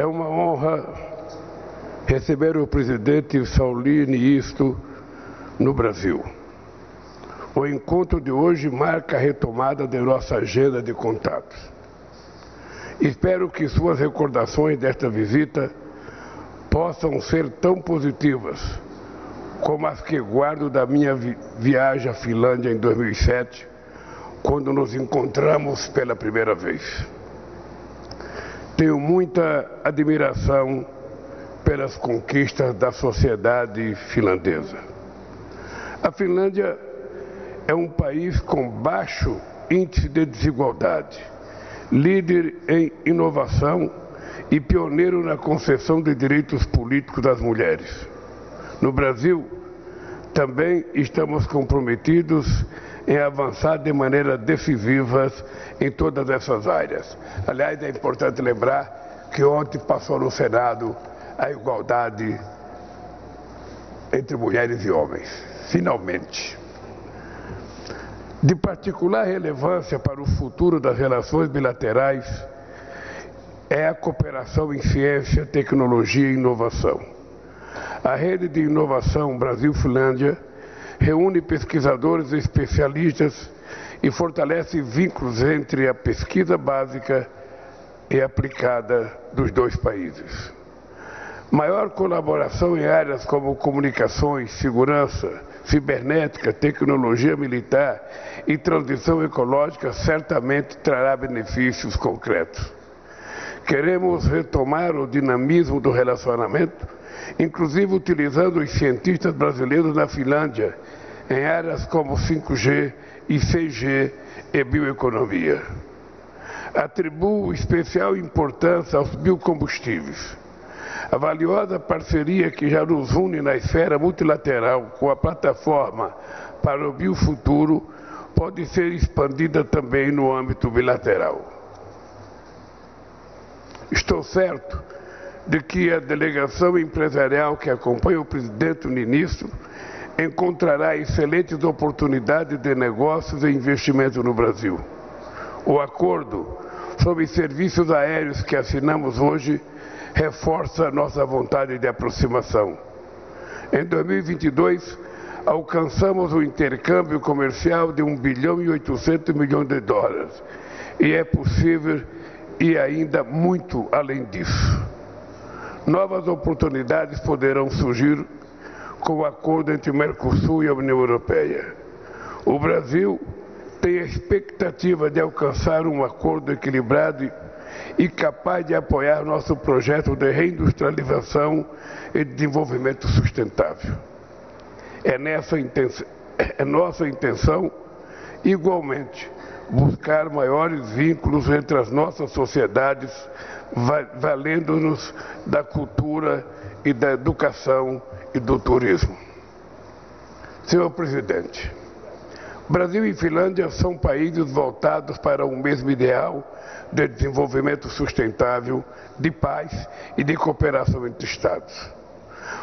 É uma honra receber o presidente Sauli Niisto no Brasil. O encontro de hoje marca a retomada de nossa agenda de contatos. Espero que suas recordações desta visita possam ser tão positivas como as que guardo da minha vi viagem à Finlândia em 2007, quando nos encontramos pela primeira vez. Tenho muita admiração pelas conquistas da sociedade finlandesa. A Finlândia é um país com baixo índice de desigualdade, líder em inovação e pioneiro na concessão de direitos políticos das mulheres. No Brasil, também estamos comprometidos em avançar de maneira decisiva em todas essas áreas. Aliás, é importante lembrar que ontem passou no Senado a igualdade entre mulheres e homens, finalmente. De particular relevância para o futuro das relações bilaterais é a cooperação em ciência, tecnologia e inovação. A rede de inovação Brasil-Finlândia reúne pesquisadores e especialistas e fortalece vínculos entre a pesquisa básica e aplicada dos dois países. Maior colaboração em áreas como comunicações, segurança, cibernética, tecnologia militar e transição ecológica certamente trará benefícios concretos. Queremos retomar o dinamismo do relacionamento, inclusive utilizando os cientistas brasileiros na Finlândia, em áreas como 5G e 6G e bioeconomia. Atribuo especial importância aos biocombustíveis. A valiosa parceria que já nos une na esfera multilateral com a plataforma para o biofuturo pode ser expandida também no âmbito bilateral. Estou certo de que a delegação empresarial que acompanha o presidente e o ministro encontrará excelentes oportunidades de negócios e investimento no Brasil. O acordo sobre serviços aéreos que assinamos hoje reforça nossa vontade de aproximação. Em 2022, alcançamos o intercâmbio comercial de 1 bilhão e 800 milhões de dólares. E é possível e ainda muito além disso. Novas oportunidades poderão surgir com o acordo entre o Mercosul e a União Europeia. O Brasil tem a expectativa de alcançar um acordo equilibrado e capaz de apoiar nosso projeto de reindustrialização e desenvolvimento sustentável. É, nessa intenção, é nossa intenção, igualmente, buscar maiores vínculos entre as nossas sociedades, valendo-nos da cultura e da educação e do turismo. Senhor presidente, Brasil e Finlândia são países voltados para o mesmo ideal de desenvolvimento sustentável, de paz e de cooperação entre Estados.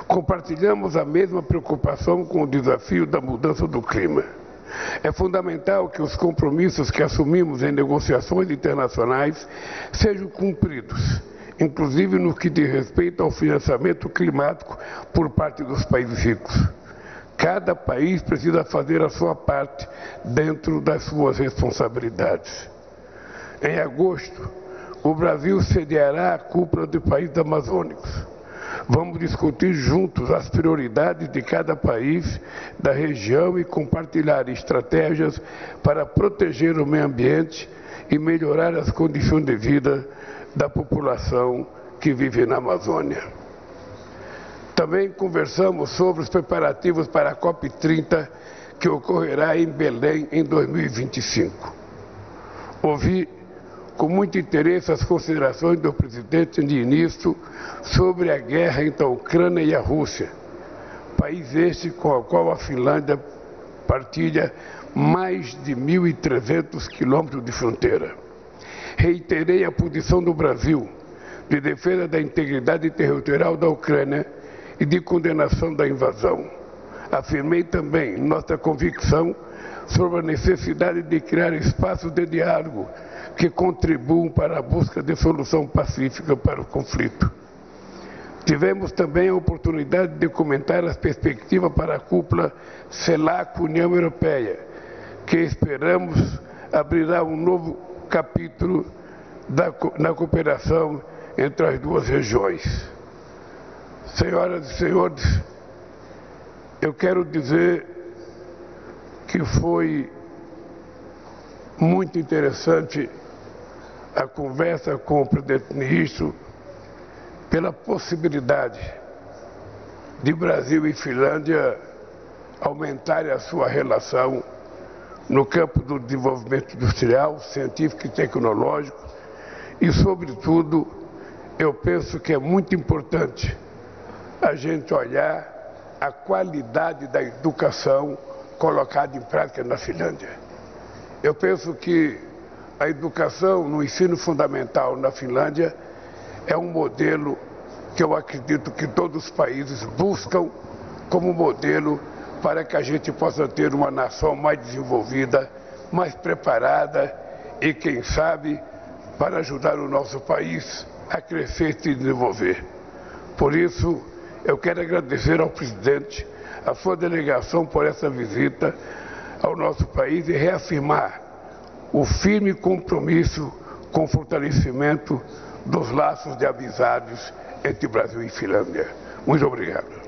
Compartilhamos a mesma preocupação com o desafio da mudança do clima é fundamental que os compromissos que assumimos em negociações internacionais sejam cumpridos, inclusive no que diz respeito ao financiamento climático por parte dos países ricos. Cada país precisa fazer a sua parte dentro das suas responsabilidades. Em agosto, o Brasil sediará a cúpula do país amazônicos Vamos discutir juntos as prioridades de cada país da região e compartilhar estratégias para proteger o meio ambiente e melhorar as condições de vida da população que vive na Amazônia. Também conversamos sobre os preparativos para a COP30 que ocorrerá em Belém em 2025. Ouvi com muito interesse as considerações do presidente ministro sobre a guerra entre a Ucrânia e a Rússia, país este com o qual a Finlândia partilha mais de 1.300 quilômetros de fronteira. Reiterei a posição do Brasil de defesa da integridade territorial da Ucrânia e de condenação da invasão. Afirmei também nossa convicção sobre a necessidade de criar espaços de diálogo que contribuam para a busca de solução pacífica para o conflito. Tivemos também a oportunidade de comentar as perspectivas para a cúpula CELAC-União Europeia, que esperamos abrirá um novo capítulo da, na cooperação entre as duas regiões. Senhoras e senhores, eu quero dizer que foi muito interessante a conversa com o presidente ministro pela possibilidade de Brasil e Finlândia aumentarem a sua relação no campo do desenvolvimento industrial, científico e tecnológico. E, sobretudo, eu penso que é muito importante a gente olhar a qualidade da educação colocada em prática na Finlândia. Eu penso que a educação no ensino fundamental na Finlândia é um modelo que eu acredito que todos os países buscam como modelo para que a gente possa ter uma nação mais desenvolvida, mais preparada e, quem sabe, para ajudar o nosso país a crescer e se desenvolver. Por isso, eu quero agradecer ao presidente, à sua delegação por essa visita ao nosso país e reafirmar o firme compromisso com o fortalecimento dos laços de amizades entre Brasil e Finlândia. Muito obrigado.